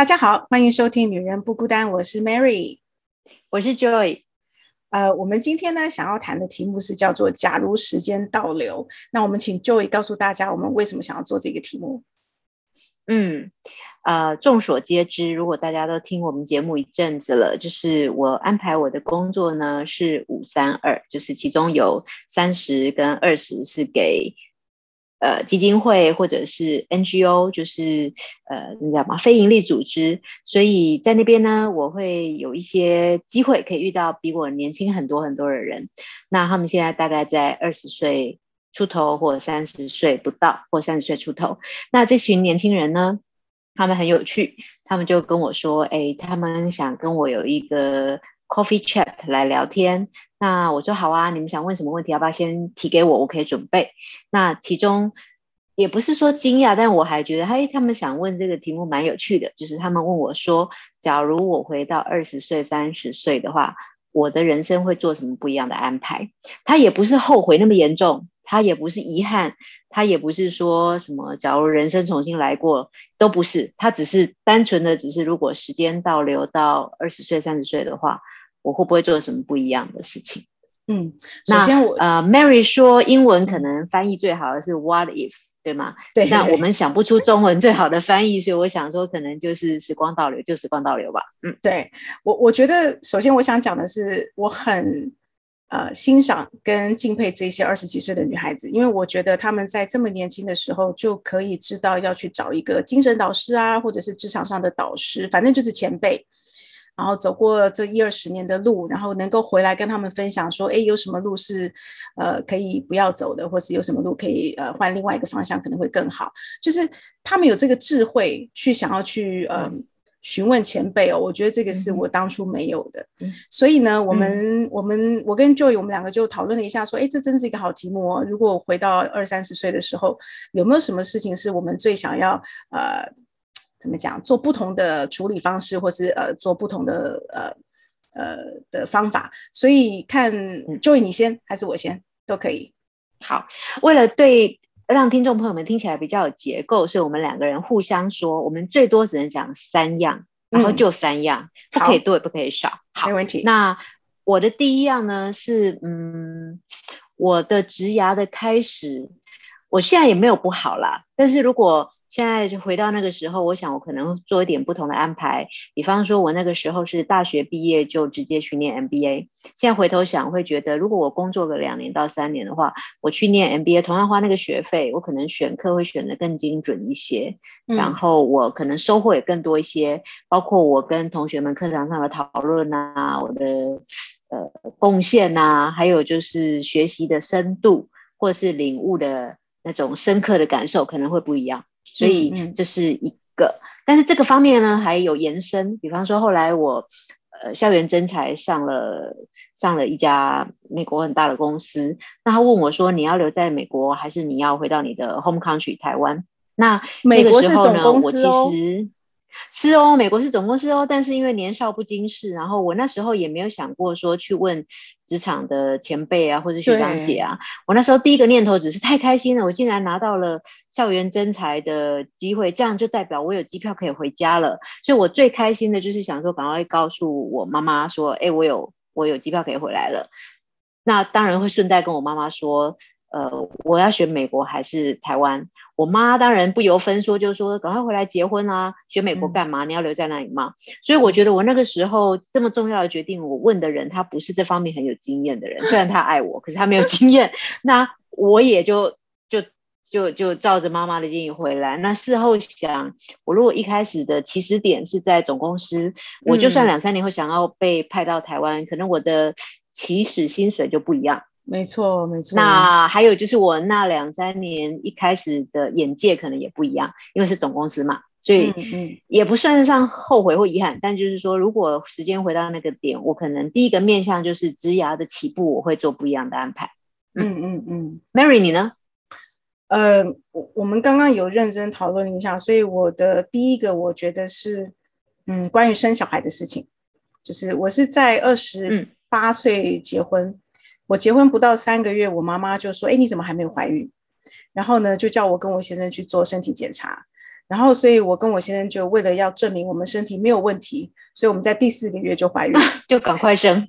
大家好，欢迎收听《女人不孤单》，我是 Mary，我是 Joy。呃，我们今天呢想要谈的题目是叫做“假如时间倒流”。那我们请 Joy 告诉大家，我们为什么想要做这个题目？嗯，呃，众所皆知，如果大家都听我们节目一阵子了，就是我安排我的工作呢是五三二，就是其中有三十跟二十是给。呃，基金会或者是 NGO，就是呃，你知道吗？非营利组织，所以在那边呢，我会有一些机会可以遇到比我年轻很多很多的人。那他们现在大概在二十岁出头，或三十岁不到，或三十岁出头。那这群年轻人呢，他们很有趣，他们就跟我说：“哎，他们想跟我有一个 coffee chat 来聊天。”那我说好啊，你们想问什么问题，要不要先提给我，我可以准备。那其中也不是说惊讶，但我还觉得，嘿，他们想问这个题目蛮有趣的，就是他们问我说，假如我回到二十岁、三十岁的话，我的人生会做什么不一样的安排？他也不是后悔那么严重，他也不是遗憾，他也不是说什么假如人生重新来过，都不是，他只是单纯的，只是如果时间倒流到二十岁、三十岁的话。我会不会做什么不一样的事情？嗯，首先我呃，Mary 说英文可能翻译最好的是 What if，对吗？对。那我们想不出中文最好的翻译，所以我想说，可能就是时光倒流，就时光倒流吧。嗯，对我我觉得，首先我想讲的是，我很呃欣赏跟敬佩这些二十几岁的女孩子，因为我觉得她们在这么年轻的时候就可以知道要去找一个精神导师啊，或者是职场上的导师，反正就是前辈。然后走过这一二十年的路，然后能够回来跟他们分享说，哎，有什么路是，呃，可以不要走的，或是有什么路可以呃换另外一个方向，可能会更好。就是他们有这个智慧去想要去呃询问前辈哦，我觉得这个是我当初没有的。所以呢，我们我们我跟 Joy 我们两个就讨论了一下，说，哎，这真是一个好题目哦。如果回到二三十岁的时候，有没有什么事情是我们最想要呃？怎么讲？做不同的处理方式，或是呃，做不同的呃呃的方法。所以看，Joy 你先还是我先都可以。好，为了对让听众朋友们听起来比较有结构，所以我们两个人互相说，我们最多只能讲三样，然后就三样，不可以多也不可以少。好，没问题。那我的第一样呢是，嗯，我的植牙的开始，我现在也没有不好啦，但是如果现在就回到那个时候，我想我可能做一点不同的安排。比方说，我那个时候是大学毕业就直接去念 MBA。现在回头想，会觉得如果我工作个两年到三年的话，我去念 MBA，同样花那个学费，我可能选课会选的更精准一些，然后我可能收获也更多一些。包括我跟同学们课堂上的讨论啊，我的呃贡献呐，还有就是学习的深度或是领悟的那种深刻的感受，可能会不一样。所以这是一个，但是这个方面呢还有延伸，比方说后来我呃校园征才上了上了一家美国很大的公司，那他问我说你要留在美国还是你要回到你的 home country 台湾？那美国是总公司哦。是哦，美国是总公司哦，但是因为年少不经事，然后我那时候也没有想过说去问职场的前辈啊，或者学长姐啊。我那时候第一个念头只是太开心了，我竟然拿到了校园征才的机会，这样就代表我有机票可以回家了。所以我最开心的就是想说，赶快告诉我妈妈说，哎，我有我有机票可以回来了。那当然会顺带跟我妈妈说。呃，我要选美国还是台湾？我妈当然不由分说，就说赶快回来结婚啊！选美国干嘛？你要留在那里吗？所以我觉得我那个时候这么重要的决定，我问的人他不是这方面很有经验的人，虽然他爱我，可是他没有经验。那我也就就就就照着妈妈的建议回来。那事后想，我如果一开始的起始点是在总公司，我就算两三年后想要被派到台湾，可能我的起始薪水就不一样。没错，没错。那还有就是我那两三年一开始的眼界可能也不一样，因为是总公司嘛，所以也不算得上后悔或遗憾。但就是说，如果时间回到那个点，我可能第一个面向就是职涯的起步，我会做不一样的安排。嗯嗯嗯，Mary 你呢？呃，我我们刚刚有认真讨论一下，所以我的第一个我觉得是，嗯，关于生小孩的事情，就是我是在二十八岁结婚。我结婚不到三个月，我妈妈就说：“哎，你怎么还没有怀孕？”然后呢，就叫我跟我先生去做身体检查。然后，所以我跟我先生就为了要证明我们身体没有问题，所以我们在第四个月就怀孕，就赶快生。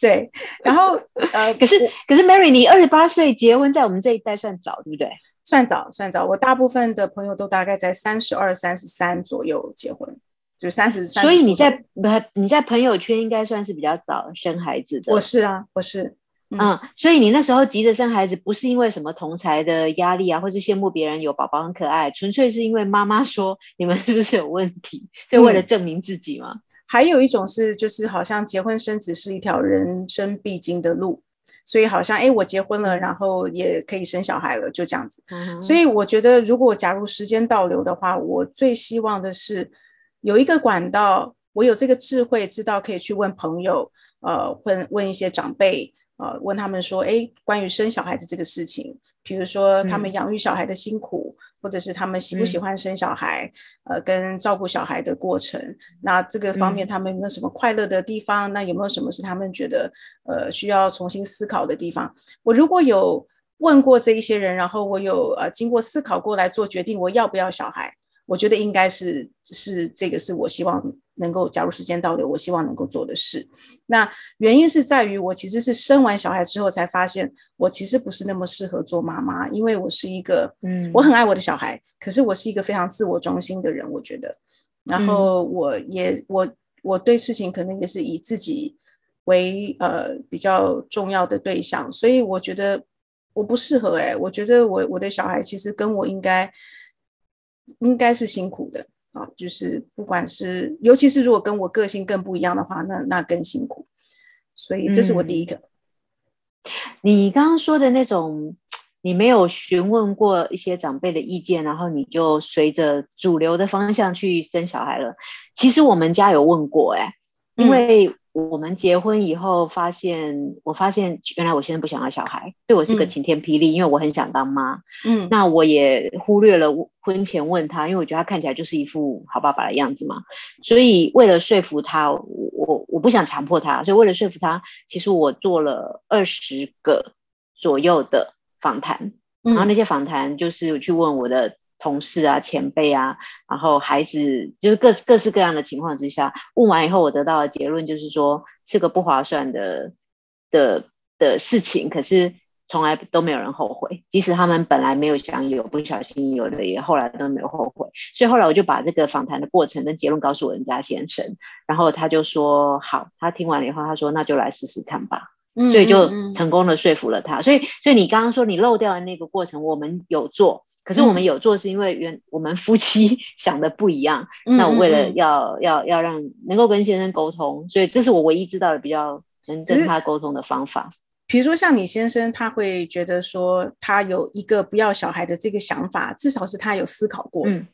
对，然后呃，可是可是 Mary，你二十八岁结婚，在我们这一代算早，对不对？算早，算早。我大部分的朋友都大概在三十二、三十三左右结婚，就三十三。所以你在不你在朋友圈应该算是比较早生孩子的。我是啊，我是。嗯，所以你那时候急着生孩子，不是因为什么同才的压力啊，或是羡慕别人有宝宝很可爱，纯粹是因为妈妈说你们是不是有问题，就为了证明自己吗？还有一种是，就是好像结婚生子是一条人生必经的路，所以好像哎，我结婚了，然后也可以生小孩了，就这样子。所以我觉得，如果假如时间倒流的话，我最希望的是有一个管道，我有这个智慧，知道可以去问朋友，呃，问问一些长辈。呃，问他们说，哎，关于生小孩子这个事情，比如说他们养育小孩的辛苦，或者是他们喜不喜欢生小孩，呃，跟照顾小孩的过程，那这个方面他们有没有什么快乐的地方？那有没有什么是他们觉得呃需要重新思考的地方？我如果有问过这一些人，然后我有呃经过思考过来做决定，我要不要小孩？我觉得应该是是这个是我希望。能够假如时间倒流，我希望能够做的事。那原因是在于我其实是生完小孩之后才发现，我其实不是那么适合做妈妈，因为我是一个，嗯，我很爱我的小孩，可是我是一个非常自我中心的人，我觉得。然后我也我我对事情可能也是以自己为呃比较重要的对象，所以我觉得我不适合。哎，我觉得我我的小孩其实跟我应该应该是辛苦的。啊，就是不管是，尤其是如果跟我个性更不一样的话，那那更辛苦。所以这是我第一个。你刚刚说的那种，你没有询问过一些长辈的意见，然后你就随着主流的方向去生小孩了。其实我们家有问过，哎，因为。我们结婚以后发现，我发现原来我现在不想要小孩，对我是个晴天霹雳，因为我很想当妈。嗯，那我也忽略了婚前问他，因为我觉得他看起来就是一副好爸爸的样子嘛。所以为了说服他，我我不想强迫他，所以为了说服他，其实我做了二十个左右的访谈，然后那些访谈就是去问我的。同事啊，前辈啊，然后孩子，就是各各式各样的情况之下，问完以后，我得到的结论就是说是个不划算的的的事情。可是从来都没有人后悔，即使他们本来没有想有，不小心有的，也后来都没有后悔。所以后来我就把这个访谈的过程跟结论告诉我人家先生，然后他就说好，他听完了以后，他说那就来试试看吧。所以就成功的说服了他。所以，所以你刚刚说你漏掉的那个过程，我们有做。可是我们有做，是因为原我们夫妻 想的不一样。那我为了要要要让能够跟先生沟通，所以这是我唯一知道的比较能跟他沟通的方法。比如说像你先生，他会觉得说他有一个不要小孩的这个想法，至少是他有思考过。嗯，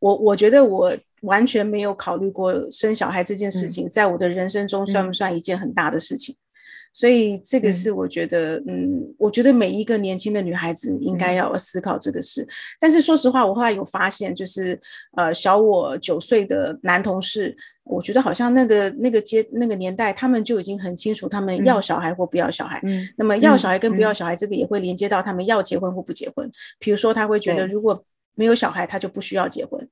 我我觉得我完全没有考虑过生小孩这件事情，在我的人生中算不算一件很大的事情？所以这个是我觉得，嗯，我觉得每一个年轻的女孩子应该要思考这个事。但是说实话，我后来有发现，就是呃，小我九岁的男同事，我觉得好像那个那个阶那个年代，他们就已经很清楚他们要小孩或不要小孩。嗯。那么要小孩跟不要小孩，这个也会连接到他们要结婚或不结婚。比如说，他会觉得如果没有小孩，他就不需要结婚。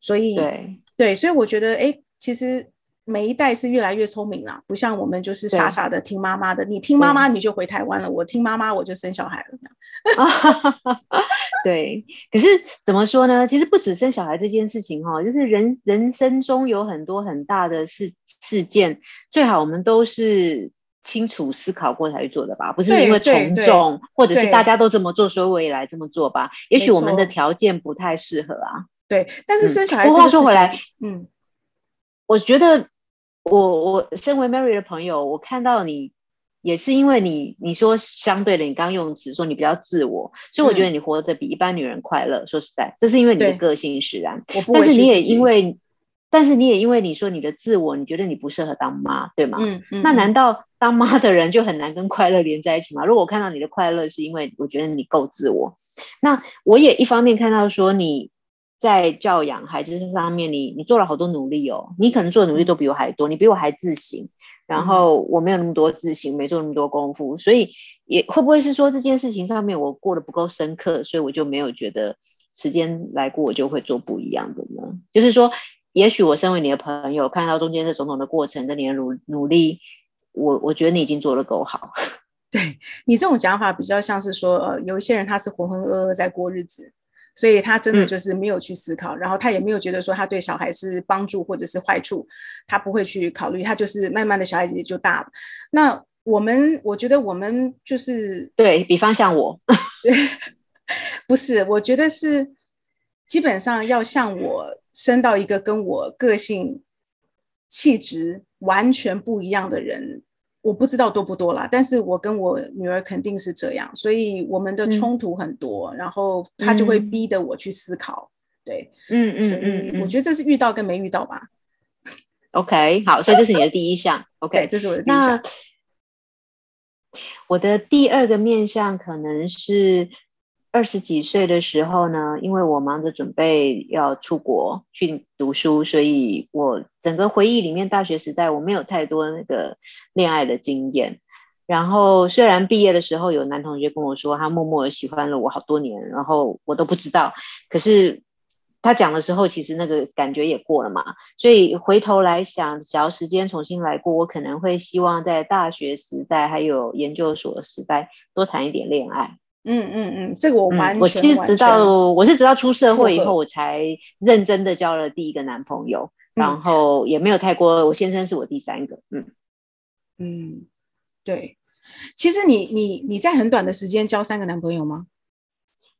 所以对对，所以我觉得，哎，其实。每一代是越来越聪明了，不像我们就是傻傻的听妈妈的。你听妈妈你就回台湾了，我听妈妈我就生小孩了。对，可是怎么说呢？其实不止生小孩这件事情哈，就是人人生中有很多很大的事事件，最好我们都是清楚思考过才去做的吧，不是因为从众，或者是大家都这么做，所以我也来这么做吧。也许我们的条件不太适合啊。对，但是生小孩，话说回来，嗯，我觉得。我我身为 Mary 的朋友，我看到你也是因为你你说相对的，你刚用词说你比较自我，所以我觉得你活得比一般女人快乐。说实在，这是因为你的个性使然。但是你也因为，但是你也因为你说你的自我，你觉得你不适合当妈，对吗？嗯嗯。那难道当妈的人就很难跟快乐连在一起吗？如果我看到你的快乐是因为我觉得你够自我，那我也一方面看到说你在教养孩子上面，你你做了好多努力哦，你可能做的努力都比我还多，你比我还自省，然后我没有那么多自省，没做那么多功夫，所以也会不会是说这件事情上面我过得不够深刻，所以我就没有觉得时间来过我就会做不一样的呢？就是说，也许我身为你的朋友，看到中间这种种的过程跟你的努努力，我我觉得你已经做得够好。对你这种讲法比较像是说，呃，有一些人他是浑浑噩噩在过日子。所以他真的就是没有去思考，然后他也没有觉得说他对小孩是帮助或者是坏处，他不会去考虑，他就是慢慢的小孩子也就大了。那我们我觉得我们就是对比方像我，对，不是，我觉得是基本上要像我生到一个跟我个性气质完全不一样的人。我不知道多不多啦，但是我跟我女儿肯定是这样，所以我们的冲突很多，然后她就会逼得我去思考，对，嗯嗯嗯，我觉得这是遇到跟没遇到吧。OK，好，所以这是你的第一项。OK，这是我的第一项。我的第二个面向可能是。二十几岁的时候呢，因为我忙着准备要出国去读书，所以我整个回忆里面，大学时代我没有太多那个恋爱的经验。然后虽然毕业的时候有男同学跟我说他默默的喜欢了我好多年，然后我都不知道。可是他讲的时候，其实那个感觉也过了嘛。所以回头来想，只要时间重新来过，我可能会希望在大学时代还有研究所时代多谈一点恋爱。嗯嗯嗯，这个我完全。我其实直到我是直到出社会以后，我才认真的交了第一个男朋友，然后也没有太过。我先生是我第三个。嗯嗯，对。其实你你你在很短的时间交三个男朋友吗？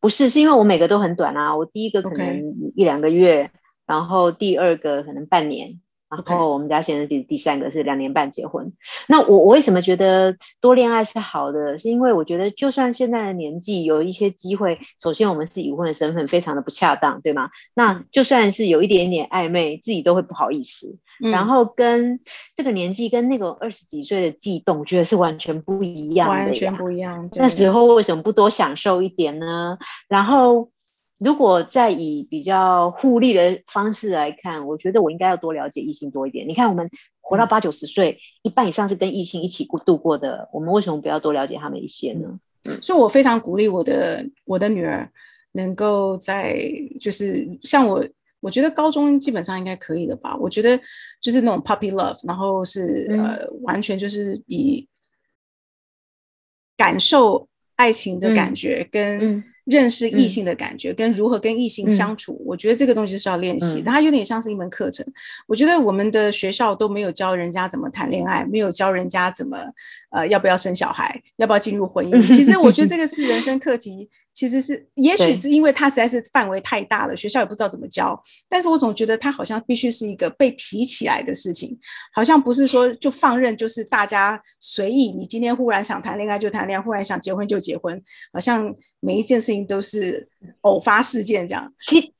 不是，是因为我每个都很短啊。我第一个可能一两个月，然后第二个可能半年。然后我们家现在第第三个是两年半结婚。那我我为什么觉得多恋爱是好的？是因为我觉得就算现在的年纪有一些机会，首先我们是已婚的身份非常的不恰当，对吗？那就算是有一点点暧昧，自己都会不好意思。然后跟这个年纪跟那个二十几岁的悸动，我觉得是完全不一样的。完全不一样。那时候为什么不多享受一点呢？然后。如果再以比较互利的方式来看，我觉得我应该要多了解异性多一点。你看，我们活到八九十岁，一半以上是跟异性一起过度过的，我们为什么不要多了解他们一些呢？所以，我非常鼓励我的我的女儿能够在就是像我，我觉得高中基本上应该可以的吧。我觉得就是那种 puppy love，然后是呃，完全就是以感受爱情的感觉跟。认识异性的感觉，跟如何跟异性相处，我觉得这个东西是要练习。它有点像是一门课程。我觉得我们的学校都没有教人家怎么谈恋爱，没有教人家怎么呃要不要生小孩，要不要进入婚姻。其实我觉得这个是人生课题。其实是，也许是因为它实在是范围太大了，学校也不知道怎么教。但是我总觉得它好像必须是一个被提起来的事情，好像不是说就放任，就是大家随意。你今天忽然想谈恋爱就谈恋爱，忽然想结婚就结婚，好像每一件事情都是偶发事件这样。其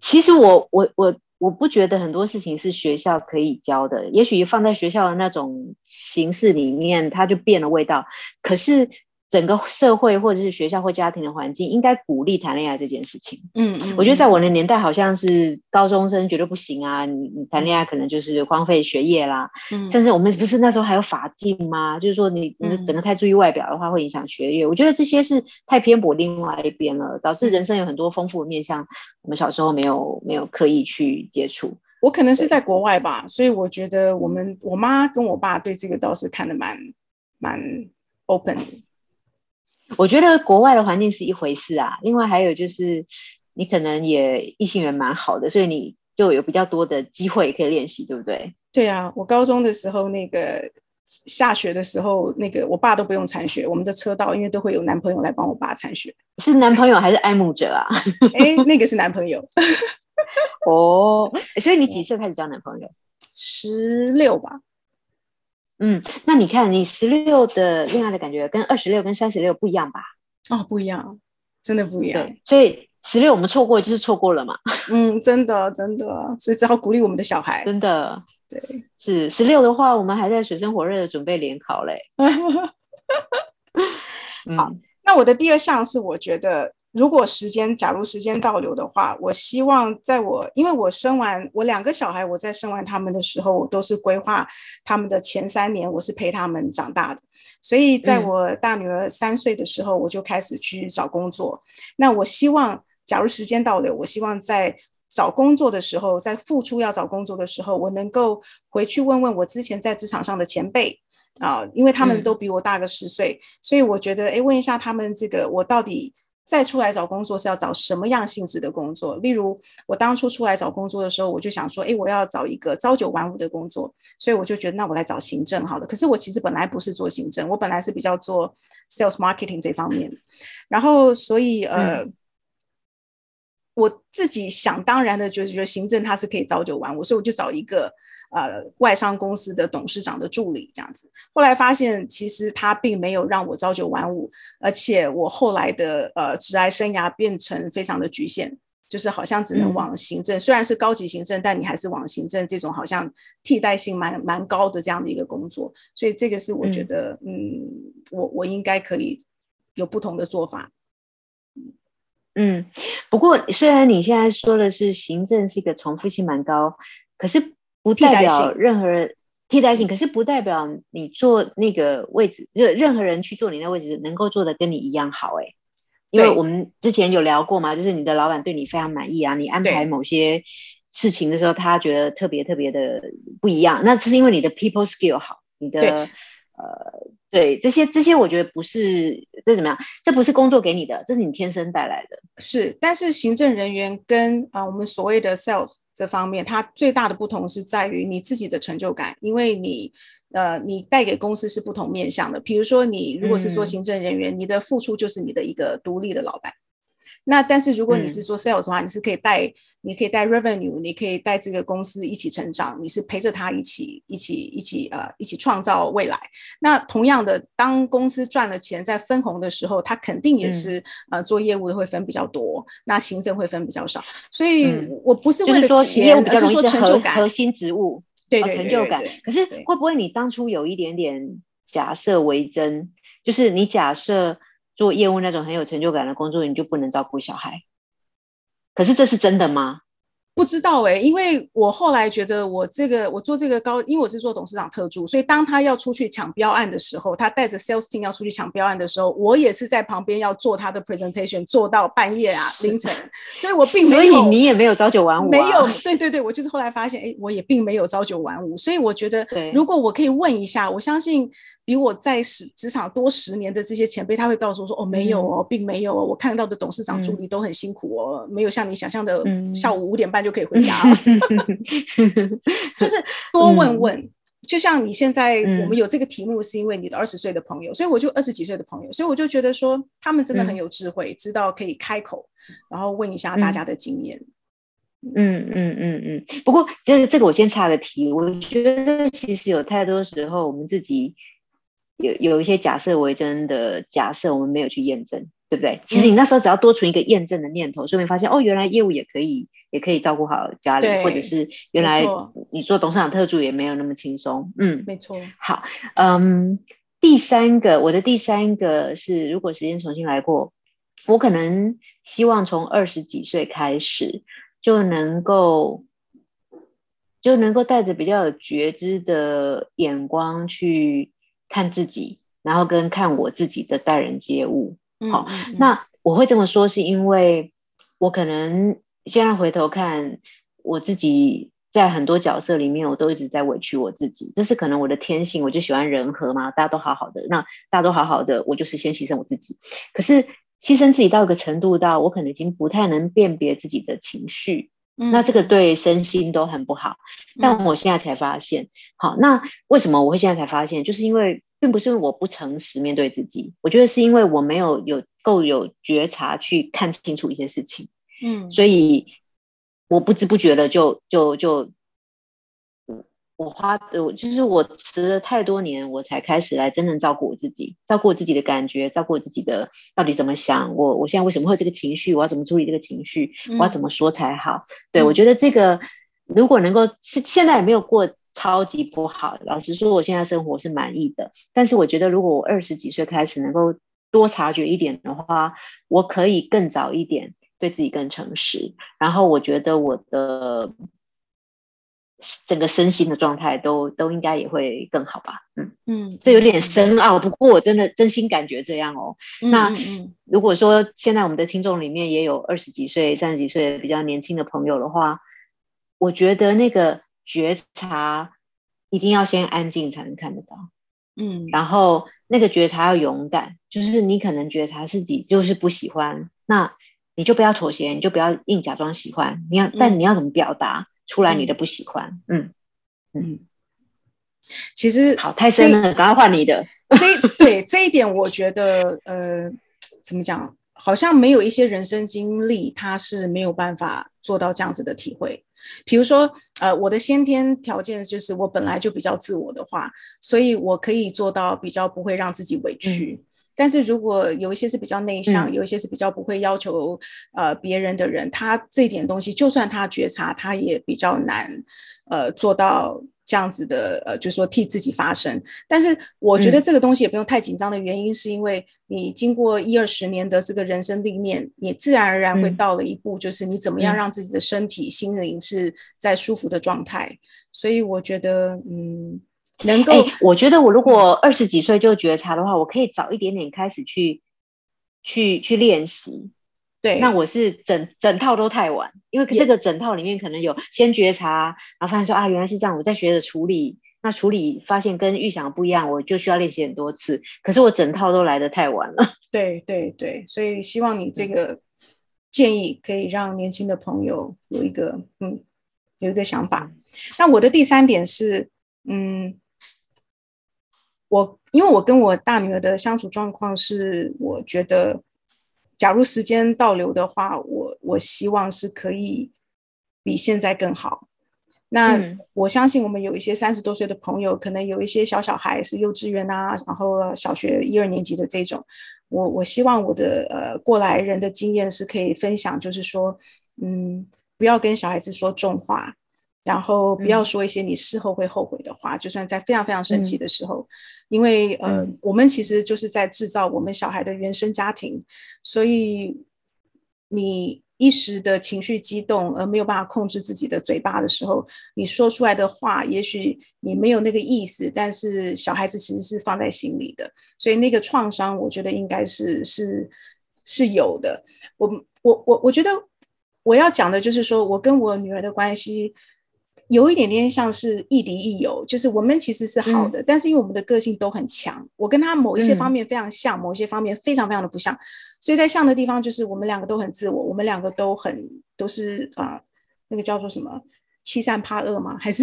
其实我我我我不觉得很多事情是学校可以教的，也许放在学校的那种形式里面，它就变了味道。可是。整个社会或者是学校或家庭的环境应该鼓励谈恋爱这件事情。嗯嗯，我觉得在我的年代好像是高中生绝对不行啊，你你谈恋爱可能就是荒废学业啦。嗯，甚至我们不是那时候还有法禁吗？就是说你你整个太注意外表的话会影响学业。我觉得这些是太偏颇另外一边了，导致人生有很多丰富的面向，我们小时候没有没有刻意去接触。我可能是在国外吧，所以我觉得我们我妈跟我爸对这个倒是看得蛮蛮 open 的。我觉得国外的环境是一回事啊，另外还有就是你可能也异性缘蛮好的，所以你就有比较多的机会可以练习，对不对？对啊，我高中的时候那个下雪的时候，那个我爸都不用铲雪，我们的车道因为都会有男朋友来帮我爸铲雪。是男朋友还是爱慕者啊？哎，那个是男朋友。哦，所以你几岁开始交男朋友？十六吧。嗯，那你看，你十六的恋爱的感觉跟二十六跟三十六不一样吧？哦，不一样，真的不一样。对所以十六我们错过就是错过了嘛。嗯，真的真的，所以只好鼓励我们的小孩。真的，对，是十六的话，我们还在水深火热的准备联考嘞。好，那我的第二项是，我觉得如果时间，假如时间倒流的话，我希望在我，因为我生完我两个小孩，我在生完他们的时候，我都是规划他们的前三年，我是陪他们长大的。所以在我大女儿三岁的时候，我就开始去找工作。那我希望，假如时间倒流，我希望在找工作的时候，在付出要找工作的时候，我能够回去问问我之前在职场上的前辈啊，因为他们都比我大个十岁，所以我觉得，哎，问一下他们这个，我到底。再出来找工作是要找什么样性质的工作？例如，我当初出来找工作的时候，我就想说，哎，我要找一个朝九晚五的工作，所以我就觉得，那我来找行政好了。可是我其实本来不是做行政，我本来是比较做 sales marketing 这方面。然后，所以呃。我自己想当然的，就是觉得行政它是可以朝九晚五，所以我就找一个呃外商公司的董事长的助理这样子。后来发现，其实他并没有让我朝九晚五，而且我后来的呃职涯生涯变成非常的局限，就是好像只能往行政，虽然是高级行政，但你还是往行政这种好像替代性蛮蛮高的这样的一个工作。所以这个是我觉得，嗯，我我应该可以有不同的做法。嗯，不过虽然你现在说的是行政是一个重复性蛮高，可是不代表任何人替代性，可是不代表你做那个位置，就任何人去做你那位置能够做的跟你一样好哎。因为我们之前有聊过嘛，就是你的老板对你非常满意啊，你安排某些事情的时候，他觉得特别特别的不一样，那是因为你的 people skill 好，你的。呃，对这些这些，我觉得不是这怎么样？这不是工作给你的，这是你天生带来的。是，但是行政人员跟啊我们所谓的 sales 这方面，它最大的不同是在于你自己的成就感，因为你呃你带给公司是不同面向的。比如说你如果是做行政人员，你的付出就是你的一个独立的老板。那但是如果你是做 sales 的话，你是可以带，你可以带 revenue，你可以带这个公司一起成长，你是陪着他一起一起一起呃一起创造未来。那同样的，当公司赚了钱在分红的时候，他肯定也是呃做业务的会分比较多，那行政会分比较少。所以我不是为了钱，而是说成就感核心职务，对对成就感。可是会不会你当初有一点点假设为真，就是你假设。做业务那种很有成就感的工作，你就不能照顾小孩。可是这是真的吗？不知道哎，因为我后来觉得我这个我做这个高，因为我是做董事长特助，所以当他要出去抢标案的时候，他带着 sales team 要出去抢标案的时候，我也是在旁边要做他的 presentation，做到半夜啊凌晨，所以我并没有，所以你也没有朝九晚五，没有，对对对，我就是后来发现，哎，我也并没有朝九晚五，所以我觉得，如果我可以问一下，我相信。比我在职职场多十年的这些前辈，他会告诉我说：“哦，没有哦，并没有哦，我看到的董事长助理都很辛苦哦，没有像你想象的下午五点半就可以回家。就是多问问，就像你现在我们有这个题目，是因为你的二十岁的朋友，所以我就二十几岁的朋友，所以我就觉得说他们真的很有智慧，知道可以开口，然后问一下大家的经验。嗯嗯嗯嗯。不过这这个我先插个题，我觉得其实有太多时候我们自己。有有一些假设为真的假设，我们没有去验证，对不对？其实你那时候只要多存一个验证的念头，顺便发现哦，原来业务也可以，也可以照顾好家里，或者是原来你做董事长特助也没有那么轻松。嗯，没错。好，嗯，第三个，我的第三个是，如果时间重新来过，我可能希望从二十几岁开始就能够。就能够带着比较有觉知的眼光去。看自己，然后跟看我自己的待人接物。好，那我会这么说，是因为我可能现在回头看我自己，在很多角色里面，我都一直在委屈我自己。这是可能我的天性，我就喜欢人和嘛，大家都好好的，那大家都好好的，我就是先牺牲我自己。可是牺牲自己到一个程度，到我可能已经不太能辨别自己的情绪。那这个对身心都很不好，但我现在才发现，好，那为什么我会现在才发现？就是因为并不是我不诚实面对自己，我觉得是因为我没有有够有觉察去看清楚一些事情，嗯，所以我不知不觉的就就就。我花的，就是我迟了太多年，我才开始来真正照顾我自己，照顾我自己的感觉，照顾我自己的到底怎么想，我我现在为什么会这个情绪，我要怎么处理这个情绪，我要怎么说才好？对我觉得这个如果能够是现在也没有过超级不好，老实说，我现在生活是满意的。但是我觉得如果我二十几岁开始能够多察觉一点的话，我可以更早一点对自己更诚实，然后我觉得我的整个身心的状态都都应该也会更好吧。嗯嗯，这有点深奥，不过我真的真心感觉这样哦。那如果说现在我们的听众里面也有二十几岁、三十几岁比较年轻的朋友的话，我觉得那个觉察一定要先安静才能看得到。嗯，然后那个觉察要勇敢，就是你可能觉察自己就是不喜欢，那你就不要妥协，你就不要硬假装喜欢。你要，但你要怎么表达出来你的不喜欢？嗯嗯，其实好太深了，赶快换你的。这对这一点，我觉得呃，怎么讲？好像没有一些人生经历，他是没有办法做到这样子的体会。比如说，呃，我的先天条件就是我本来就比较自我的话，所以我可以做到比较不会让自己委屈。但是如果有一些是比较内向，有一些是比较不会要求呃别人的人，他这点东西就算他觉察，他也比较难呃做到。这样子的，呃，就是说替自己发声，但是我觉得这个东西也不用太紧张的原因，是因为你经过一二十年的这个人生历练，你自然而然会到了一步，就是你怎么样让自己的身体、心灵是在舒服的状态。所以我觉得，嗯，能够，我觉得我如果二十几岁就觉察的话，我可以早一点点开始去，去去练习。对，那我是整整套都太晚，因为这个整套里面可能有先觉察，然后发现说啊原来是这样，我在学着处理，那处理发现跟预想不一样，我就需要练习很多次。可是我整套都来的太晚了。对对对，所以希望你这个建议可以让年轻的朋友有一个嗯有一个想法。那我的第三点是，嗯，我因为我跟我大女儿的相处状况是，我觉得。假如时间倒流的话，我我希望是可以比现在更好。那我相信我们有一些三十多岁的朋友，可能有一些小小孩是幼稚园啊，然后小学一二年级的这种。我我希望我的呃过来人的经验是可以分享，就是说，嗯，不要跟小孩子说重话。然后不要说一些你事后会后悔的话，就算在非常非常生气的时候，因为呃，我们其实就是在制造我们小孩的原生家庭，所以你一时的情绪激动而没有办法控制自己的嘴巴的时候，你说出来的话，也许你没有那个意思，但是小孩子其实是放在心里的，所以那个创伤，我觉得应该是是是有的。我我我我觉得我要讲的就是说我跟我女儿的关系。有一点点像是亦敌亦友，就是我们其实是好的，但是因为我们的个性都很强，我跟他某一些方面非常像，某一些方面非常非常的不像，所以在像的地方就是我们两个都很自我，我们两个都很都是啊，那个叫做什么？欺善怕恶吗？还是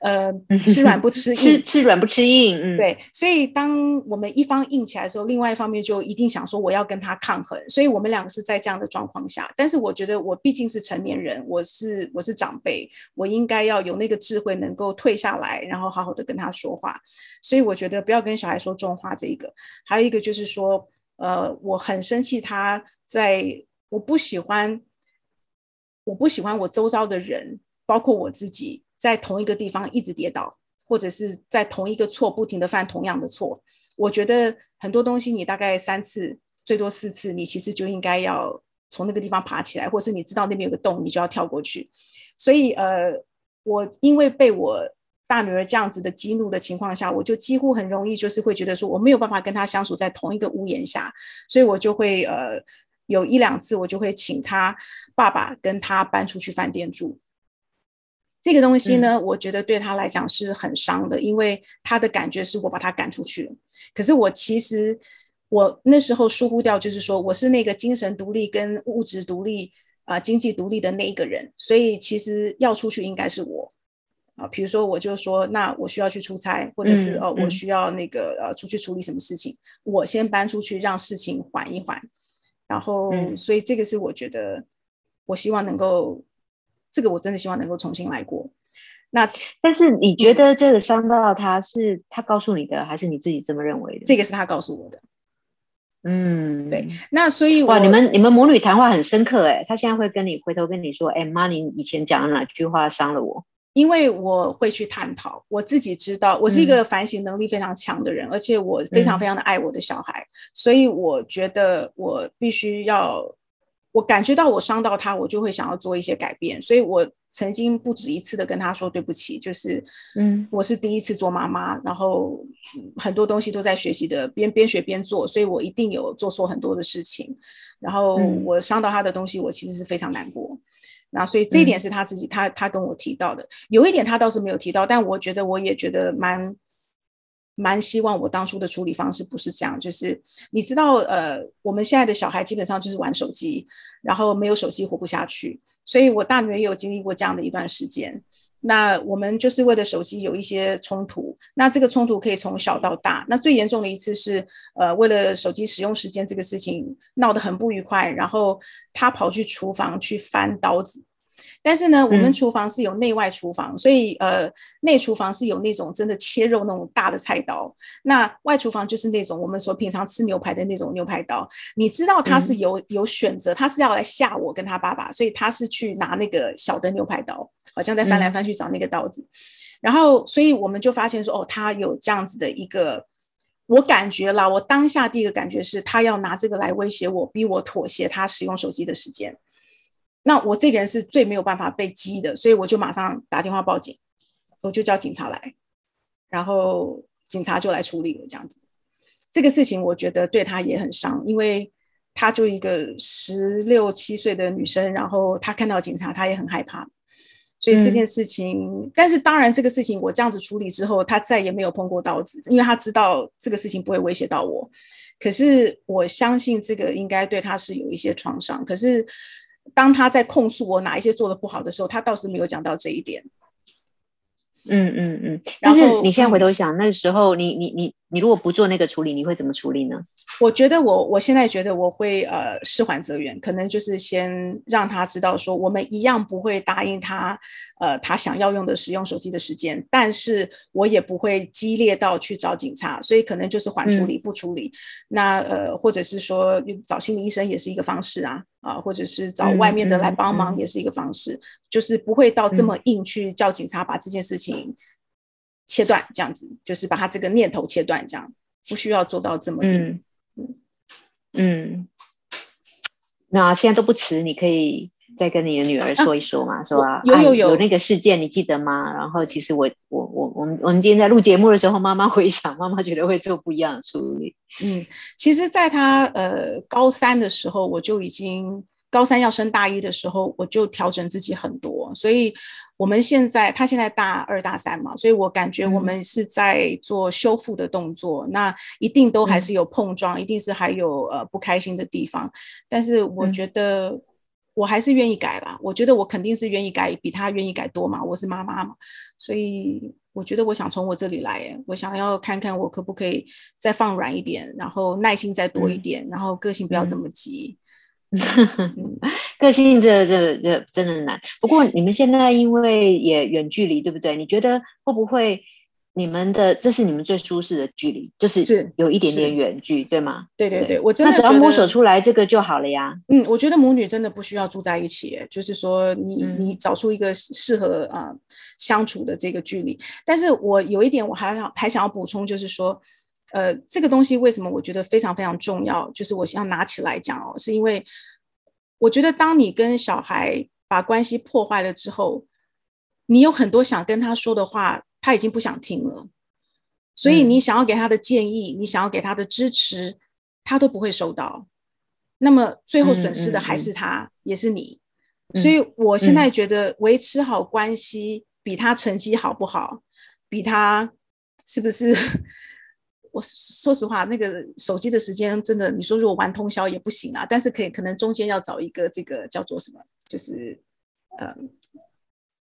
呃吃软不吃硬？吃吃软不吃硬。嗯，对。所以当我们一方硬起来的时候，另外一方面就一定想说我要跟他抗衡。所以我们两个是在这样的状况下。但是我觉得我毕竟是成年人，我是我是长辈，我应该要有那个智慧，能够退下来，然后好好的跟他说话。所以我觉得不要跟小孩说重话。这一个，还有一个就是说，呃，我很生气，他在我不喜欢，我不喜欢我周遭的人。包括我自己在同一个地方一直跌倒，或者是在同一个错不停的犯同样的错，我觉得很多东西你大概三次最多四次，你其实就应该要从那个地方爬起来，或是你知道那边有个洞，你就要跳过去。所以呃，我因为被我大女儿这样子的激怒的情况下，我就几乎很容易就是会觉得说我没有办法跟她相处在同一个屋檐下，所以我就会呃有一两次我就会请她爸爸跟她搬出去饭店住。这个东西呢，我觉得对他来讲是很伤的，因为他的感觉是我把他赶出去了。可是我其实我那时候疏忽掉，就是说我是那个精神独立跟物质独立啊，经济独立的那一个人，所以其实要出去应该是我啊。比如说，我就说，那我需要去出差，或者是哦，我需要那个呃出去处理什么事情，我先搬出去，让事情缓一缓。然后，所以这个是我觉得，我希望能够。这个我真的希望能够重新来过。那但是你觉得这个伤到他是他告诉你的，还是你自己这么认为的？这个是他告诉我的。嗯，对。那所以哇，你们你们母女谈话很深刻哎。他现在会跟你回头跟你说，哎妈，你以前讲的哪句话伤了我？因为我会去探讨，我自己知道，我是一个反省能力非常强的人，而且我非常非常的爱我的小孩，所以我觉得我必须要，我感觉到我伤到他，我就会想要做一些改变，所以我曾经不止一次的跟他说对不起，就是，嗯，我是第一次做妈妈，然后很多东西都在学习的，边边学边做，所以我一定有做错很多的事情，然后我伤到他的东西，我其实是非常难过。那所以这一点是他自己，他他跟我提到的，有一点他倒是没有提到，但我觉得我也觉得蛮蛮希望我当初的处理方式不是这样，就是你知道，呃，我们现在的小孩基本上就是玩手机，然后没有手机活不下去，所以我大女儿也有经历过这样的一段时间。那我们就是为了手机有一些冲突，那这个冲突可以从小到大。那最严重的一次是，呃，为了手机使用时间这个事情闹得很不愉快，然后他跑去厨房去翻刀子。但是呢，我们厨房是有内外厨房，所以呃，内厨房是有那种真的切肉那种大的菜刀，那外厨房就是那种我们说平常吃牛排的那种牛排刀。你知道他是有有选择，他是要来吓我跟他爸爸，所以他是去拿那个小的牛排刀，好像在翻来翻去找那个刀子。然后，所以我们就发现说，哦，他有这样子的一个，我感觉啦，我当下第一个感觉是他要拿这个来威胁我，逼我妥协他使用手机的时间。那我这个人是最没有办法被激的，所以我就马上打电话报警，我就叫警察来，然后警察就来处理了这样子。这个事情我觉得对他也很伤，因为他就一个十六七岁的女生，然后她看到警察，她也很害怕。所以这件事情，但是当然这个事情我这样子处理之后，他再也没有碰过刀子，因为他知道这个事情不会威胁到我。可是我相信这个应该对他是有一些创伤。可是。当他在控诉我哪一些做的不好的时候，他倒是没有讲到这一点。嗯嗯嗯。但是你现在回头想，那时候你你你你如果不做那个处理，你会怎么处理呢？我觉得我我现在觉得我会呃事缓则圆，可能就是先让他知道说我们一样不会答应他呃他想要用的使用手机的时间，但是我也不会激烈到去找警察，所以可能就是缓处理不处理。那呃或者是说找心理医生也是一个方式啊啊，或者是找外面的来帮忙也是一个方式，就是不会到这么硬去叫警察把这件事情切断，这样子就是把他这个念头切断，这样不需要做到这么嗯。嗯，那现在都不迟，你可以再跟你的女儿说一说嘛，是吧？有有有那个事件，你记得吗？然后其实我我我我们我们今天在录节目的时候，妈妈回想，妈妈觉得会做不一样的处理。嗯，其实，在他呃高三的时候，我就已经高三要升大一的时候，我就调整自己很多，所以。我们现在，他现在大二大三嘛，所以我感觉我们是在做修复的动作，那一定都还是有碰撞，一定是还有呃不开心的地方，但是我觉得我还是愿意改啦，我觉得我肯定是愿意改，比他愿意改多嘛，我是妈妈嘛，所以我觉得我想从我这里来，我想要看看我可不可以再放软一点，然后耐心再多一点，然后个性不要这么急。个性这这这真的难。不过你们现在因为也远距离，对不对？你觉得会不会你们的这是你们最舒适的距离，就是是有一点点远距，对吗？对对对，我真的只要摸索出来这个就好了呀。嗯，我觉得母女真的不需要住在一起，就是说你你找出一个适合啊相处的这个距离。但是我有一点我还想还想要补充，就是说。呃，这个东西为什么我觉得非常非常重要？就是我想拿起来讲哦，是因为我觉得当你跟小孩把关系破坏了之后，你有很多想跟他说的话，他已经不想听了。所以你想要给他的建议，你想要给他的支持，他都不会收到。那么最后损失的还是他，也是你。所以我现在觉得维持好关系，比他成绩好不好，比他是不是？我说实话，那个手机的时间真的，你说如果玩通宵也不行啊。但是可以，可能中间要找一个这个叫做什么，就是呃，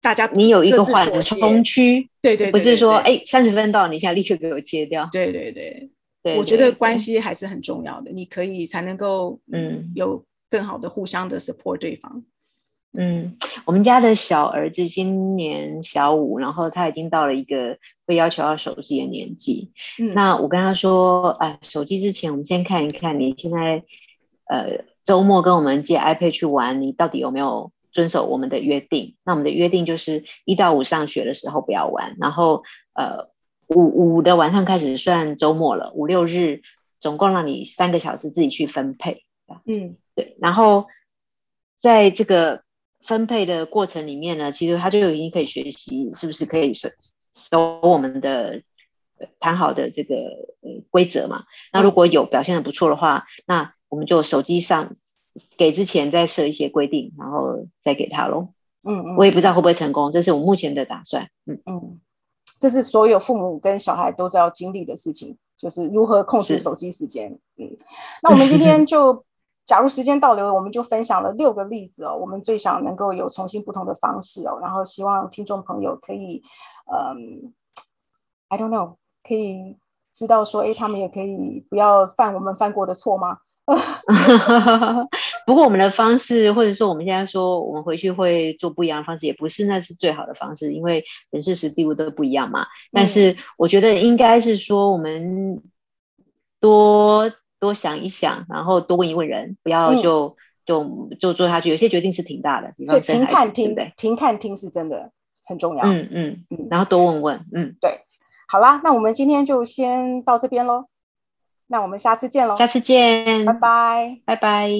大家你有一个缓冲区，对对，不是说哎三十分到，你现在立刻给我切掉。对对对对，我觉得关系还是很重要的，你可以才能够嗯有更好的互相的 support 对方。嗯，我们家的小儿子今年小五，然后他已经到了一个会要求要手机的年纪。嗯，那我跟他说，啊，手机之前我们先看一看，你现在呃周末跟我们借 iPad 去玩，你到底有没有遵守我们的约定。那我们的约定就是一到五上学的时候不要玩，然后呃五五的晚上开始算周末了，五六日总共让你三个小时自己去分配。嗯，对。然后在这个分配的过程里面呢，其实他就已经可以学习是不是可以守守我们的谈好的这个呃规则嘛。那如果有表现的不错的话，那我们就手机上给之前再设一些规定，然后再给他喽。嗯嗯，我也不知道会不会成功，这是我目前的打算。嗯嗯，这是所有父母跟小孩都是要经历的事情，就是如何控制手机时间。嗯，那我们今天就。假如时间倒流，我们就分享了六个例子哦。我们最想能够有重新不同的方式哦，然后希望听众朋友可以，嗯，I don't know，可以知道说，哎，他们也可以不要犯我们犯过的错吗？不过我们的方式，或者说我们现在说，我们回去会做不一样的方式，也不是那是最好的方式，因为人事时地物都不一样嘛。但是我觉得应该是说，我们多。多想一想，然后多问一问人，不要就就就做下去。有些决定是挺大的，所以停看听，停看听是真的很重要。嗯嗯嗯，然后多问问，嗯，对。好啦，那我们今天就先到这边喽。那我们下次见喽，下次见，拜拜，拜拜。